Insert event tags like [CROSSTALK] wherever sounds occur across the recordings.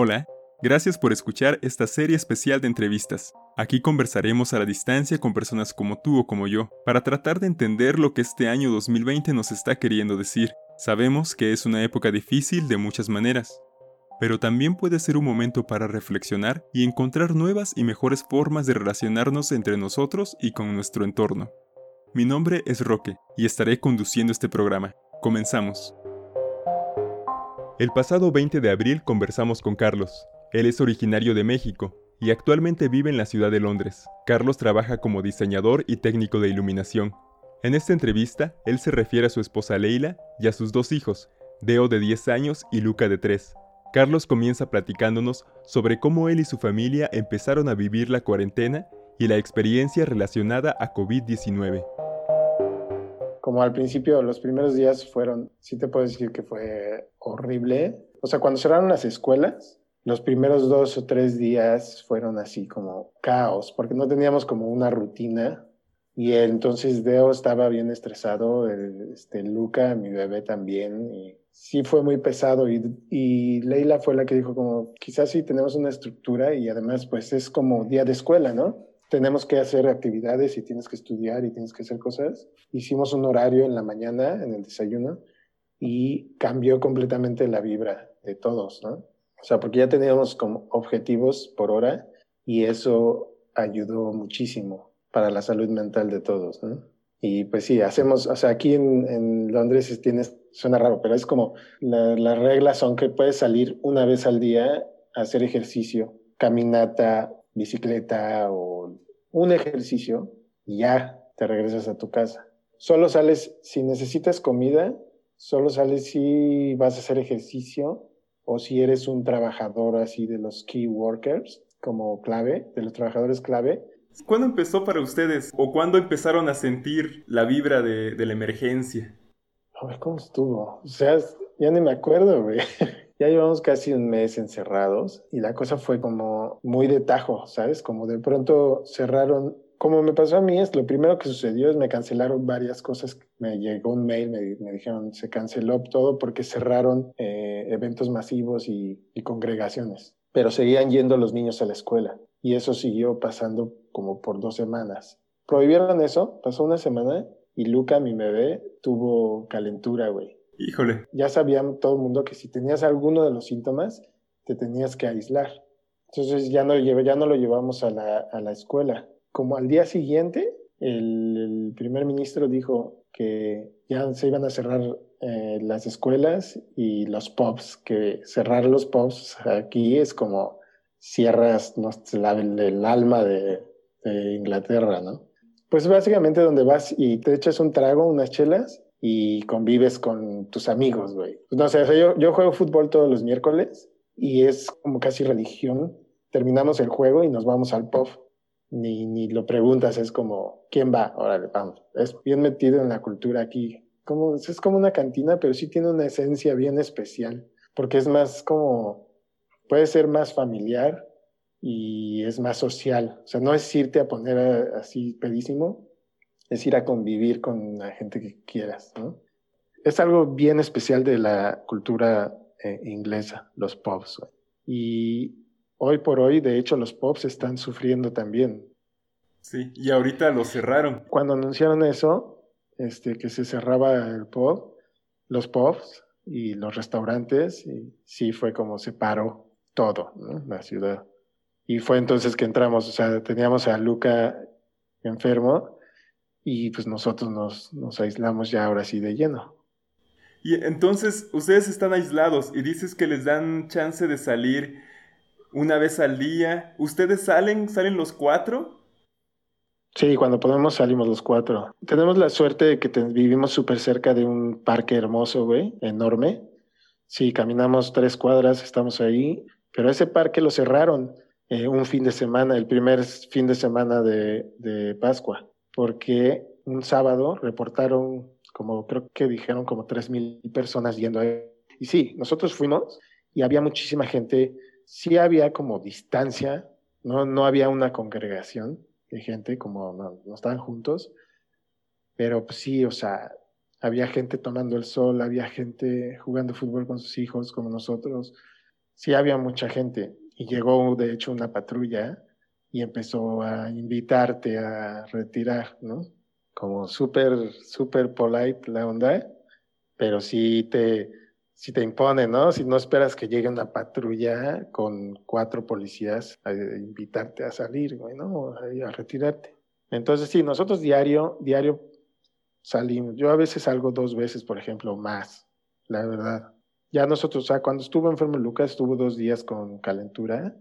Hola, gracias por escuchar esta serie especial de entrevistas. Aquí conversaremos a la distancia con personas como tú o como yo, para tratar de entender lo que este año 2020 nos está queriendo decir. Sabemos que es una época difícil de muchas maneras, pero también puede ser un momento para reflexionar y encontrar nuevas y mejores formas de relacionarnos entre nosotros y con nuestro entorno. Mi nombre es Roque y estaré conduciendo este programa. Comenzamos. El pasado 20 de abril conversamos con Carlos. Él es originario de México y actualmente vive en la ciudad de Londres. Carlos trabaja como diseñador y técnico de iluminación. En esta entrevista, él se refiere a su esposa Leila y a sus dos hijos, Deo de 10 años y Luca de 3. Carlos comienza platicándonos sobre cómo él y su familia empezaron a vivir la cuarentena y la experiencia relacionada a COVID-19 como al principio, los primeros días fueron, sí te puedo decir que fue horrible. O sea, cuando cerraron las escuelas, los primeros dos o tres días fueron así como caos, porque no teníamos como una rutina. Y entonces Deo estaba bien estresado, este, Luca, mi bebé también, y sí fue muy pesado. Y, y Leila fue la que dijo como, quizás sí tenemos una estructura y además pues es como día de escuela, ¿no? Tenemos que hacer actividades y tienes que estudiar y tienes que hacer cosas. Hicimos un horario en la mañana, en el desayuno, y cambió completamente la vibra de todos, ¿no? O sea, porque ya teníamos como objetivos por hora y eso ayudó muchísimo para la salud mental de todos, ¿no? Y pues sí, hacemos, o sea, aquí en, Londres tienes, suena raro, pero es como las reglas son que puedes salir una vez al día a hacer ejercicio, caminata, bicicleta o un ejercicio y ya te regresas a tu casa. Solo sales si necesitas comida, solo sales si vas a hacer ejercicio o si eres un trabajador así de los key workers como clave, de los trabajadores clave. ¿Cuándo empezó para ustedes o cuándo empezaron a sentir la vibra de, de la emergencia? A ver cómo estuvo. O sea, ya ni me acuerdo, güey. [LAUGHS] Ya llevamos casi un mes encerrados y la cosa fue como muy de tajo, ¿sabes? Como de pronto cerraron, como me pasó a mí, es lo primero que sucedió es me cancelaron varias cosas. Me llegó un mail, me, dijeron se canceló todo porque cerraron eh, eventos masivos y, y congregaciones, pero seguían yendo los niños a la escuela y eso siguió pasando como por dos semanas. Prohibieron eso, pasó una semana y Luca, mi bebé, tuvo calentura, güey Híjole. Ya sabían todo el mundo que si tenías alguno de los síntomas, te tenías que aislar. Entonces ya no, ya no lo llevamos a la, a la escuela. Como al día siguiente, el, primer ministro dijo que ya se iban a cerrar eh, las escuelas y los pubs, que cerrar los pubs aquí es como cierras no, el, el alma de, de Inglaterra, ¿no? Pues básicamente donde vas y te echas un trago, unas chelas, y convives con tus amigos, güey. No sé, yo, yo juego fútbol todos los miércoles y es como casi religión. Terminamos el juego y nos vamos al pub. Ni, ni lo preguntas, es como, ¿quién va? Órale, vamos. Es bien metido en la cultura aquí. Como, es como una cantina, pero sí tiene una esencia bien especial, porque es más como, puede ser más familiar y es más social. O sea, no es irte a poner así pedísimo, es ir a convivir con la gente que quieras, ¿no? Es algo bien especial de la cultura eh, inglesa, los pubs. Y hoy por hoy, de hecho, los pubs están sufriendo también. Sí, y ahorita lo cerraron. Cuando anunciaron eso, este, que se cerraba el pub, los pubs y los restaurantes, y sí fue como se paró todo, ¿no? La ciudad. Y fue entonces que entramos, o sea, teníamos a Luca enfermo y pues nosotros nos, nos aislamos ya ahora sí de lleno. Y entonces ustedes están aislados y dices que les dan chance de salir una vez al día. ¿Ustedes salen? ¿Salen los cuatro? Sí, cuando podemos salimos los cuatro. Tenemos la suerte de que vivimos súper cerca de un parque hermoso, güey, enorme. Sí, caminamos tres cuadras, estamos ahí, pero ese parque lo cerraron eh, un fin de semana, el primer fin de semana de, de Pascua porque un sábado reportaron, como creo que dijeron, como 3.000 personas yendo ahí. Y sí, nosotros fuimos y había muchísima gente, sí había como distancia, no, no había una congregación de gente, como no, no estaban juntos, pero pues sí, o sea, había gente tomando el sol, había gente jugando fútbol con sus hijos, como nosotros. sí había mucha gente y llegó de hecho una patrulla y empezó a invitarte a retirar, ¿no? Como súper, súper polite la onda, pero sí te, sí te impone, ¿no? Si no esperas que llegue una patrulla con cuatro policías a invitarte a salir, ¿no? A, retirarte. Entonces, sí, nosotros diario, diario salimos. Yo a veces salgo dos veces, por ejemplo, más, la verdad. Ya nosotros, o sea, cuando estuvo enfermo Lucas, estuvo dos días con calentura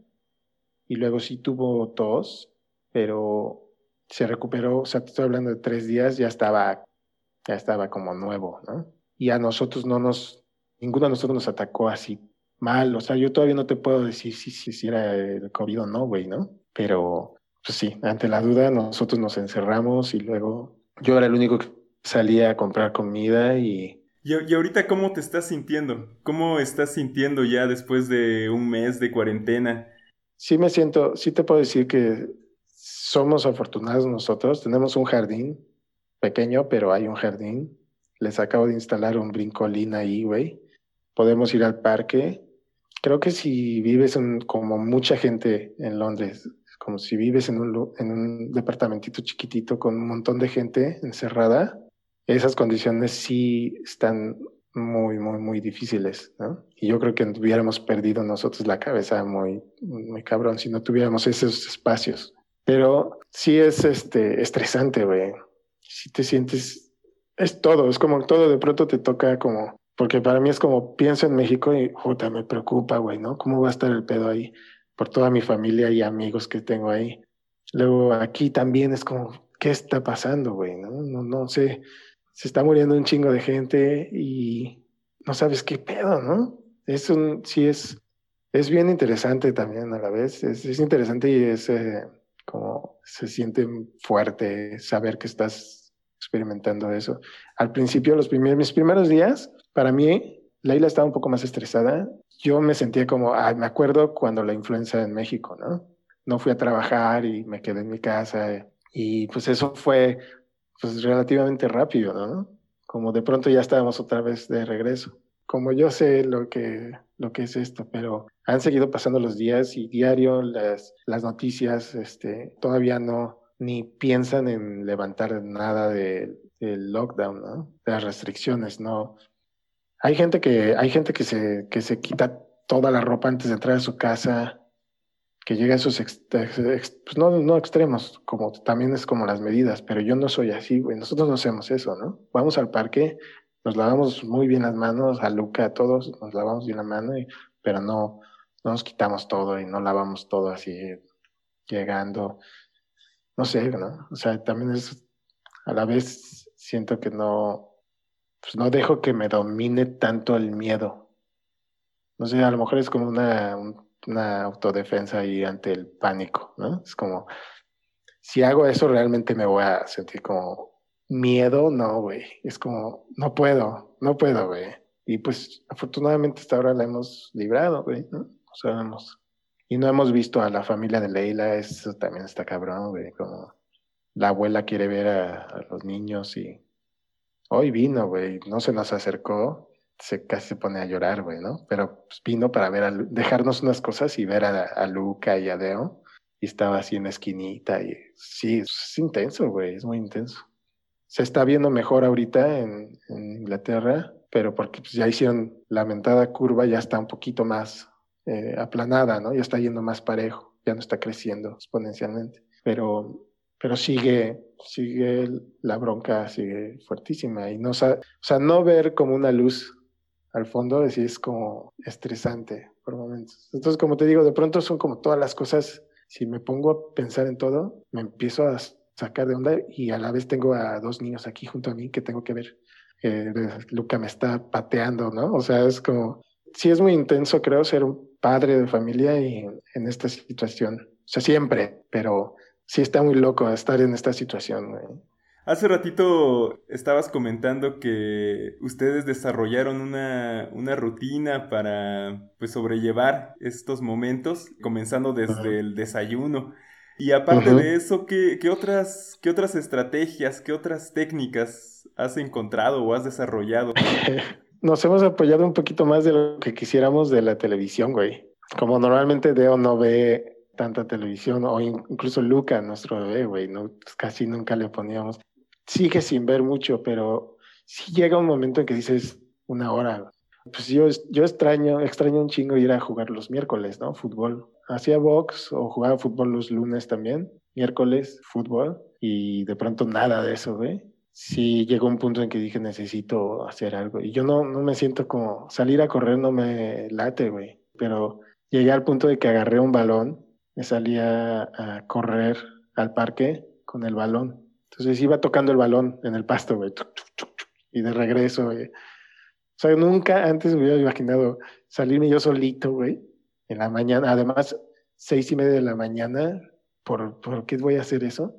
y luego sí tuvo tos, pero se recuperó, o sea, te estoy hablando de tres días, ya estaba, ya estaba como nuevo, ¿no? Y a nosotros no nos, ninguno de nosotros nos atacó así mal, o sea, yo todavía no te puedo decir si, si, si era el COVID o no, güey, ¿no? Pero, pues sí, ante la duda nosotros nos encerramos y luego yo era el único que salía a comprar comida y... ¿Y, y ahorita cómo te estás sintiendo? ¿Cómo estás sintiendo ya después de un mes de cuarentena? sí me siento, sí te puedo decir que somos afortunados nosotros. Tenemos un jardín pequeño, pero hay un jardín. Les acabo de instalar un brincolín ahí, güey. Podemos ir al parque. Creo que si vives como mucha gente en Londres, como si vives en un, en departamentito chiquitito con un montón de gente encerrada, esas condiciones sí están muy, muy, muy difíciles. Y yo creo que hubiéramos perdido nosotros la cabeza muy, muy cabrón si no tuviéramos esos espacios. Pero sí es este, estresante, güey. Si te sientes, es todo, es como todo, de pronto te toca como, porque para mí es como pienso en México y, puta, me preocupa, güey, ¿no? ¿Cómo va a estar el pedo ahí? Por toda mi familia y amigos que tengo ahí. Luego aquí también es como, ¿qué está pasando, güey? No, no, no sé se está muriendo un chingo de gente y no sabes qué pedo, ¿no? Es un, sí es, es bien interesante también a la vez, es, es interesante y es eh, como se siente fuerte saber que estás experimentando eso. Al principio, los primeros, mis primeros días, para mí, Leila estaba un poco más estresada. Yo me sentía como, ay, me acuerdo cuando la influenza en México, ¿no? No fui a trabajar y me quedé en mi casa y pues eso fue pues relativamente rápido, ¿no? Como de pronto ya estábamos otra vez de regreso. Como yo sé lo que, lo que es esto, pero han seguido pasando los días y diario las, las noticias este, todavía no ni piensan en levantar nada del lockdown, ¿no? De las restricciones, ¿no? Hay gente que, hay gente que se, que se quita toda la ropa antes de entrar a su casa, que llega a esos, pues no, no extremos, como también es como las medidas, pero yo no soy así, güey, nosotros no hacemos eso, ¿no? Vamos al parque, nos lavamos muy bien las manos, a Luca, a todos, nos lavamos bien la mano, pero no, no nos quitamos todo y no lavamos todo así llegando, no sé, ¿no? O sea, también es, a la vez siento que no, pues no dejo que me domine tanto el miedo. No sé, a lo mejor es como una, una autodefensa ahí ante el pánico, ¿no? Es como, si hago eso realmente me voy a sentir como miedo, no, güey. Es como, no puedo, no puedo, güey. Y pues afortunadamente hasta ahora la hemos librado, güey, ¿no? Y no hemos visto a la familia de Leila, eso también está cabrón, güey, como la abuela quiere ver a, los niños y hoy vino, güey, no se nos acercó, se casi se pone a llorar, güey, ¿no? Pero pues, vino para ver a, dejarnos unas cosas y ver a, a Luca y a Deo. Y estaba así en la esquinita y sí, es intenso, güey, es muy intenso. Se está viendo mejor ahorita en, Inglaterra, pero porque pues, ya hicieron la mentada curva, ya está un poquito más eh, aplanada, ¿no? Ya está yendo más parejo, ya no está creciendo exponencialmente. Pero, pero sigue, sigue la bronca, sigue fuertísima. Y no, o sea, no ver como una luz al fondo, sí es como estresante por momentos. Entonces, como te digo, de pronto son como todas las cosas, si me pongo a pensar en todo, me empiezo a sacar de onda y a la vez tengo a dos niños aquí junto a mí que tengo que ver. Eh, Luca me está pateando, ¿no? O sea, es como, sí es muy intenso, creo, ser un padre de familia y en esta situación. O sea, siempre, pero sí está muy loco estar en esta situación. Hace ratito estabas comentando que ustedes desarrollaron una, rutina para pues, sobrellevar estos momentos, comenzando desde el desayuno. Y aparte de eso, ¿qué, otras, ¿qué otras estrategias, qué otras técnicas has encontrado o has desarrollado? [LAUGHS] Nos hemos apoyado un poquito más de lo que quisiéramos de la televisión, güey. como normalmente Deo no ve tanta televisión, o incluso Luca, nuestro bebé, güey, no, pues casi nunca le poníamos. Sigue sin ver mucho, pero sí llega un momento en que dices una hora. Pues yo, yo extraño, extraño un chingo ir a jugar los miércoles, ¿no? Fútbol. Hacía box o jugaba fútbol los lunes también, miércoles, fútbol, y de pronto nada de eso, güey. Sí llegó un punto en que dije, necesito hacer algo. Y yo no, no me siento como, salir a correr no me late, güey. Pero llegué al punto de que agarré un balón, me salía a correr al parque con el balón. Entonces iba tocando el balón en el pasto, güey. Y de regreso, güey. O sea, nunca antes me hubiera imaginado salirme yo solito, güey, en la mañana. Además, seis y media de la mañana. ¿Por, ¿por qué voy a hacer eso?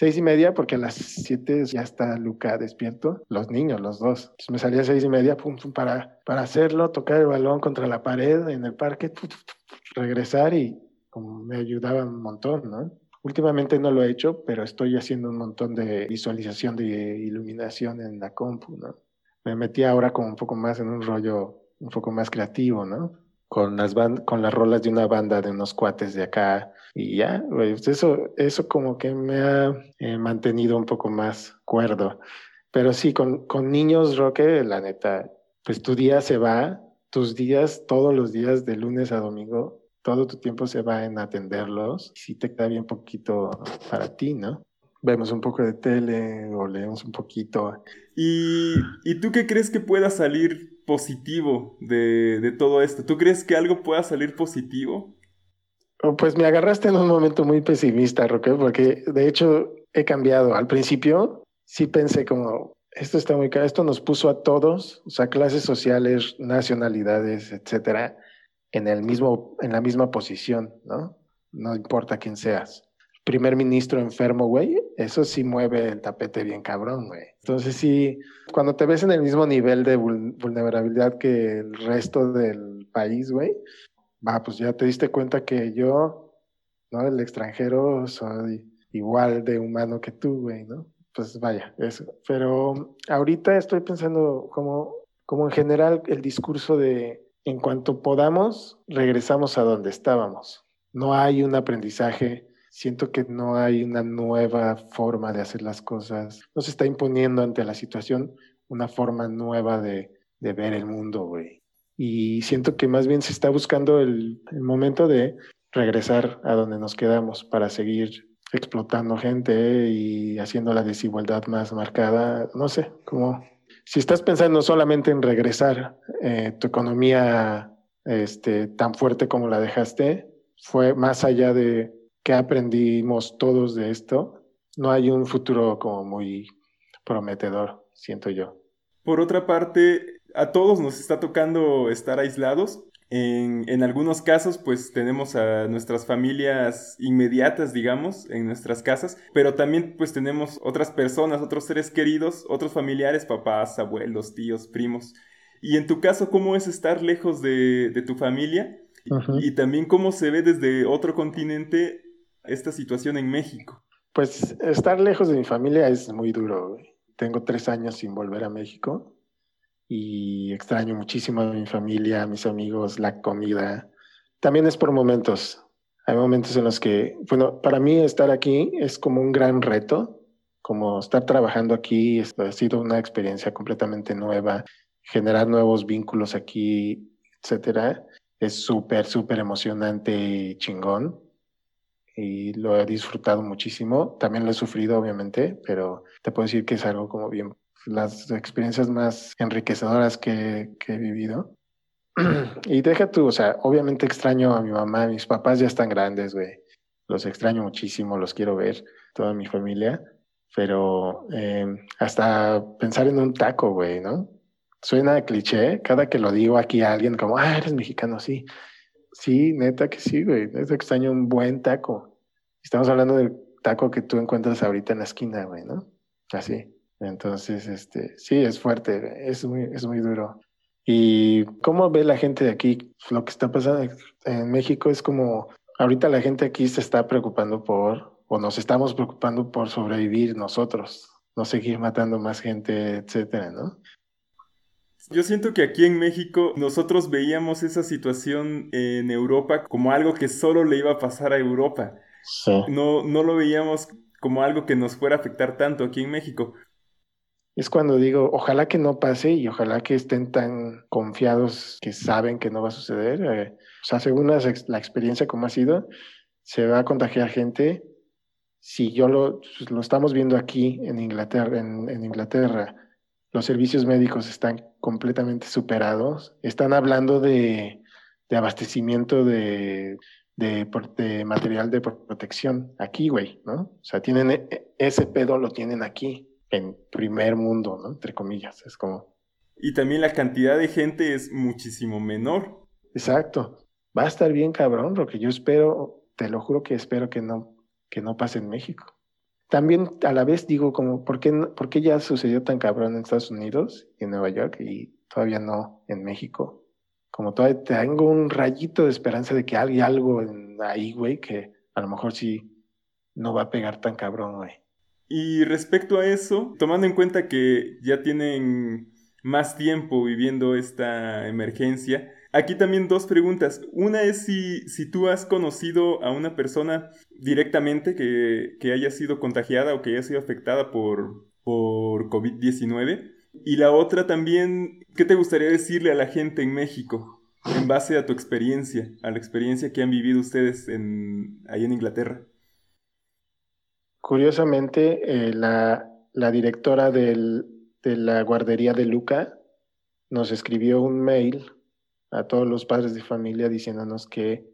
Seis y media, porque a las siete ya está Luca despierto, los niños, los dos. Entonces me salía a seis y media para, para hacerlo, tocar el balón contra la pared en el parque, regresar y como me ayudaba un montón, ¿no? Últimamente no lo he hecho, pero estoy haciendo un montón de visualización de iluminación en la compu, ¿no? Me metí ahora como un poco más en un rollo un poco más creativo, ¿no? Con las, con las rolas de una banda de unos cuates de acá, y ya, pues eso, eso como que me ha eh, mantenido un poco más cuerdo. Pero sí, con, con niños, Roque, la neta, pues tu día se va, tus días, todos los días de lunes a domingo, todo tu tiempo se va en atenderlos. Y te queda bien poquito para ti, ¿no? Vemos un poco de tele o leemos un poquito. ¿Y, ¿y tú qué crees que pueda salir positivo de, de todo esto? ¿Tú crees que algo pueda salir positivo? Oh, pues me agarraste en un momento muy pesimista, Roque, porque de hecho he cambiado. Al principio sí pensé como, esto está muy caro, esto nos puso a todos, o sea, clases sociales, nacionalidades, etcétera, en el mismo, en la misma posición, ¿no? No importa quién seas. Primer ministro enfermo, güey, eso sí mueve el tapete bien cabrón, güey. Entonces sí, cuando te ves en el mismo nivel de vulnerabilidad que el resto del país, güey, va, pues ya te diste cuenta que yo, ¿no? El extranjero soy igual de humano que tú, güey, ¿no? Pues vaya, eso. Pero ahorita estoy pensando como, como en general el discurso de en cuanto podamos, regresamos a donde estábamos. No hay un aprendizaje, siento que no hay una nueva forma de hacer las cosas. No se está imponiendo ante la situación una forma nueva de, de ver el mundo, güey y siento que más bien se está buscando el, momento de regresar a donde nos quedamos para seguir explotando gente y haciendo la desigualdad más marcada. No sé, como si estás pensando solamente en regresar eh, tu economía este, tan fuerte como la dejaste, fue más allá de qué aprendimos todos de esto, no hay un futuro como muy prometedor, siento yo. Por otra parte, a todos nos está tocando estar aislados. En, algunos casos, pues tenemos a nuestras familias inmediatas, digamos, en nuestras casas, pero también pues tenemos otras personas, otros seres queridos, otros familiares, papás, abuelos, tíos, primos. Y en tu caso, ¿cómo es estar lejos de, tu familia? Y también cómo se ve desde otro continente esta situación en México. Pues estar lejos de mi familia es muy duro. Tengo tres años sin volver a México y extraño muchísimo a mi familia, a mis amigos, la comida. También es por momentos. Hay momentos en los que, bueno, para mí estar aquí es como un gran reto, como estar trabajando aquí ha sido una experiencia completamente nueva, generar nuevos vínculos aquí, etcétera. Es súper, súper emocionante y chingón y lo he disfrutado muchísimo. También lo he sufrido, obviamente, pero te puedo decir que es algo como bien las experiencias más enriquecedoras que, he vivido. [CLEARS THROAT] y deja tú, o sea, obviamente extraño a mi mamá, mis papás ya están grandes, güey. Los extraño muchísimo, los quiero ver, toda mi familia. Pero eh, hasta pensar en un taco, güey, ¿no? Suena cliché, cada que lo digo aquí a alguien como, ah, eres mexicano, sí. Sí, neta que sí, güey. Neta extraño un buen taco. Estamos hablando del taco que tú encuentras ahorita en la esquina, güey, ¿no? Así. Entonces, este, sí, es fuerte, es muy, es muy duro. ¿Y cómo ve la gente de aquí? Lo que está pasando en México es como, ahorita la gente aquí se está preocupando por, o nos estamos preocupando por sobrevivir nosotros, no seguir matando más gente, etcétera, ¿no? Yo siento que aquí en México nosotros veíamos esa situación en Europa como algo que solo le iba a pasar a Europa. No, no lo veíamos como algo que nos fuera a afectar tanto aquí en México. Es cuando digo, ojalá que no pase y ojalá que estén tan confiados que saben que no va a suceder. Eh, o sea, según la, experiencia como ha sido, se va a contagiar gente. Si yo lo, pues, lo estamos viendo aquí en Inglaterra, en, Inglaterra, los servicios médicos están completamente superados. Están hablando de, de abastecimiento de, de, material de protección aquí, güey, ¿no? O sea, tienen e, ese pedo lo tienen aquí, en primer mundo, ¿no? Entre comillas, es como... Y también la cantidad de gente es muchísimo menor. Exacto. Va a estar bien cabrón, lo que yo espero, te lo juro que espero que no, que no pase en México. También a la vez digo como, ¿por qué, ¿por qué ya sucedió tan cabrón en Estados Unidos y en Nueva York y todavía no en México? Como todavía tengo un rayito de esperanza de que hay algo ahí, güey, que a lo mejor sí no va a pegar tan cabrón, güey. Y respecto a eso, tomando en cuenta que ya tienen más tiempo viviendo esta emergencia, aquí también dos preguntas. Una es si, si tú has conocido a una persona directamente que, que haya sido contagiada o que haya sido afectada por, por COVID-19. Y la otra también, ¿qué te gustaría decirle a la gente en México en base a tu experiencia, a la experiencia que han vivido ustedes en, ahí en Inglaterra? Curiosamente, eh, la, directora de la guardería de Luca nos escribió un mail a todos los padres de familia diciéndonos que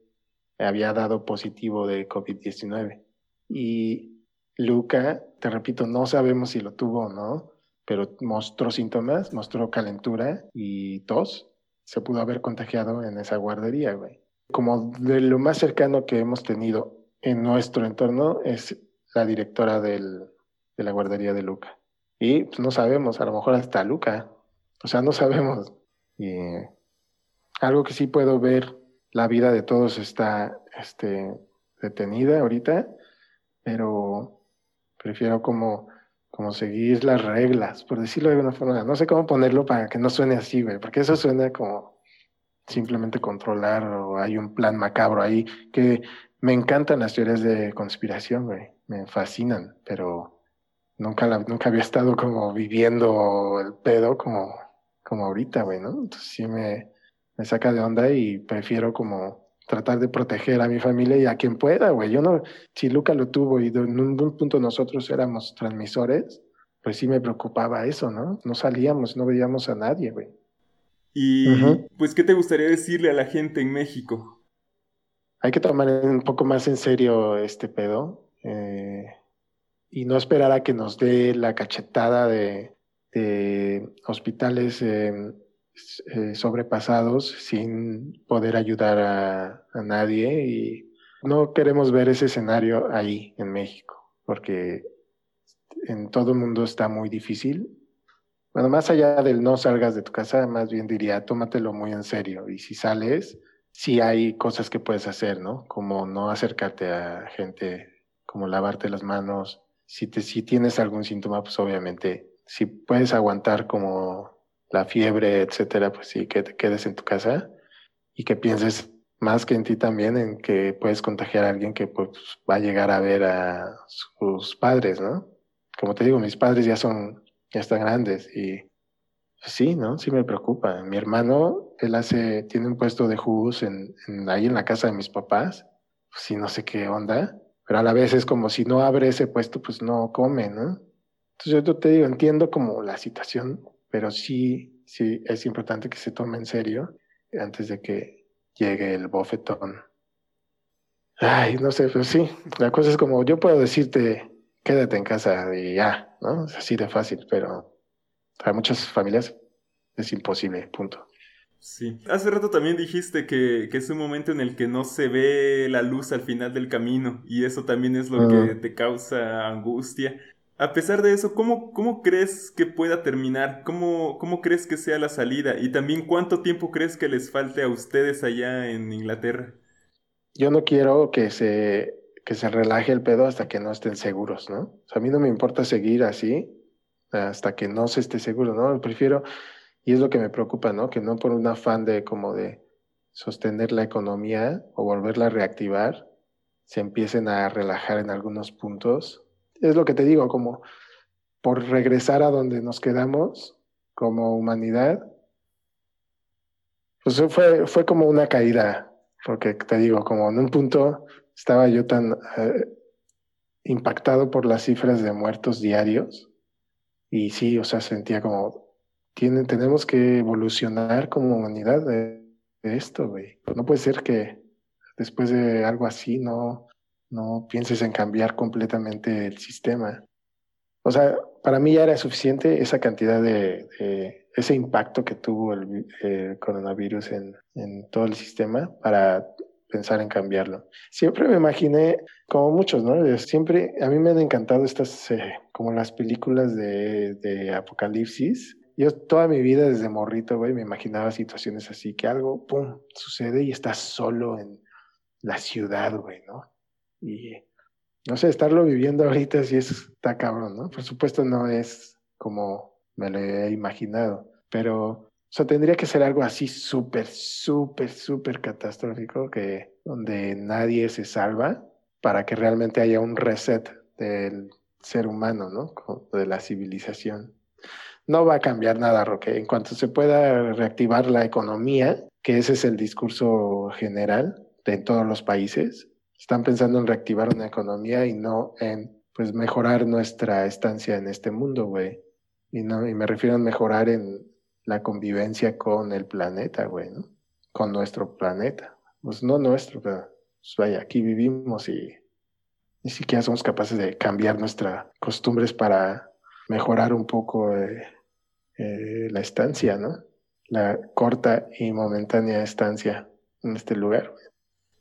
había dado positivo de COVID-19. Y Luca, te repito, no sabemos si lo tuvo o no, pero mostró síntomas, mostró calentura y tos. Se pudo haber contagiado en esa guardería, güey. Como de lo más cercano que hemos tenido en nuestro entorno es la directora del, de la guardería de Luca. Y pues, no sabemos, a lo mejor hasta Luca. O sea, no sabemos. Algo que sí puedo ver, la vida de todos está este, detenida ahorita, pero prefiero como como seguir las reglas, por decirlo de alguna forma. No sé cómo ponerlo para que no suene así, güey, porque eso suena como simplemente controlar o hay un plan macabro ahí, que me encantan las teorías de conspiración, güey, me fascinan, pero nunca, nunca había estado como viviendo el pedo como, como ahorita, güey, ¿no? Entonces sí me, me saca de onda y prefiero como tratar de proteger a mi familia y a quien pueda, güey. Yo no, si Luca lo tuvo y en un, punto nosotros éramos transmisores, pues sí me preocupaba eso, ¿no? No salíamos, no veíamos a nadie, güey. Y pues, ¿qué te gustaría decirle a la gente en México? Hay que tomar un poco más en serio este pedo eh, y no esperar a que nos dé la cachetada de, hospitales eh, sobrepasados sin poder ayudar a, nadie y no queremos ver ese escenario ahí en México porque en todo el mundo está muy difícil. Bueno, más allá del no salgas de tu casa, más bien diría, tómatelo muy en serio y si sales, sí hay cosas que puedes hacer, ¿no? Como no acercarte a gente, como lavarte las manos. Si, te, si tienes algún síntoma, pues obviamente, si puedes aguantar como la fiebre, etcétera, pues sí, que te quedes en tu casa y que pienses más que en ti también en que puedes contagiar a alguien que pues va a llegar a ver a sus padres, ¿no? Como te digo, mis padres ya son, ya están grandes y pues sí, ¿no? Sí me preocupa. Mi hermano, él hace, tiene un puesto de jugos en, ahí en la casa de mis papás, pues sí, no sé qué onda, pero a la vez es como si no abre ese puesto, pues no come, ¿no? Entonces yo te digo, entiendo como la situación pero sí, sí es importante que se tome en serio antes de que llegue el bofetón. Ay, no sé, pero sí, la cosa es como yo puedo decirte, quédate en casa y ya, ¿no? Es así de fácil, pero para muchas familias es imposible, punto. Sí. Hace rato también dijiste que, que, es un momento en el que no se ve la luz al final del camino y eso también es lo que te causa angustia. A pesar de eso, ¿cómo, cómo crees que pueda terminar? ¿Cómo, ¿Cómo crees que sea la salida? Y también, ¿cuánto tiempo crees que les falte a ustedes allá en Inglaterra? Yo no quiero que se, que se relaje el pedo hasta que no estén seguros, ¿no? a mí no me importa seguir así hasta que no se esté seguro, ¿no? Prefiero, Y es lo que me preocupa, ¿no? Que no por un afán de como de sostener la economía o volverla a reactivar, se empiecen a relajar en algunos puntos. Es lo que te digo, como por regresar a donde nos quedamos como humanidad, pues fue, fue como una caída, porque te digo, como en un punto estaba yo tan eh, impactado por las cifras de muertos diarios y sí, o sea, sentía como, tiene, tenemos que evolucionar como humanidad de, esto, güey. No puede ser que después de algo así no, no pienses en cambiar completamente el sistema. O sea, para mí ya era suficiente esa cantidad de, ese impacto que tuvo el eh, coronavirus en, todo el sistema para pensar en cambiarlo. Siempre me imaginé, como muchos, ¿no? Siempre, a mí me han encantado estas, eh, como las películas de, de, apocalipsis. Yo toda mi vida desde morrito, güey, me imaginaba situaciones así, que algo, pum, sucede y estás solo en la ciudad, güey, ¿no? Y, no sé, estarlo viviendo ahorita sí está cabrón, ¿no? Por supuesto no es como me lo he imaginado, pero tendría que ser algo así súper, súper, súper catastrófico que donde nadie se salva para que realmente haya un reset del ser humano, ¿no? De la civilización. No va a cambiar nada, Roque. En cuanto se pueda reactivar la economía, que ese es el discurso general de todos los países, están pensando en reactivar una economía y no en, pues, mejorar nuestra estancia en este mundo, güey. Y, no, y me refiero a mejorar en la convivencia con el planeta, güey, ¿no? Con nuestro planeta. Pues no nuestro, pero pues vaya, aquí vivimos y ni siquiera somos capaces de cambiar nuestras costumbres para mejorar un poco eh, eh, la estancia, ¿no? La corta y momentánea estancia en este lugar.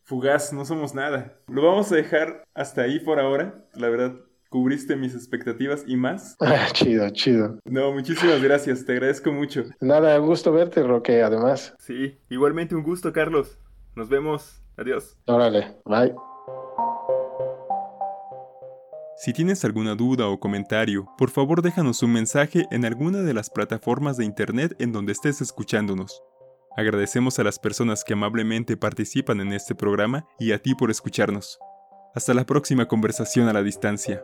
Fugaz, no somos nada. Lo vamos a dejar hasta ahí por ahora. La verdad, cubriste mis expectativas y más. [LAUGHS] Ah, chido, chido. No, muchísimas gracias, te agradezco mucho. Nada, un gusto verte, Roque, además. Sí, igualmente un gusto, Carlos. Nos vemos. Adiós. Órale, bye. Si tienes alguna duda o comentario, por favor déjanos un mensaje en alguna de las plataformas de internet en donde estés escuchándonos. Agradecemos a las personas que amablemente participan en este programa y a ti por escucharnos. Hasta la próxima conversación a la distancia.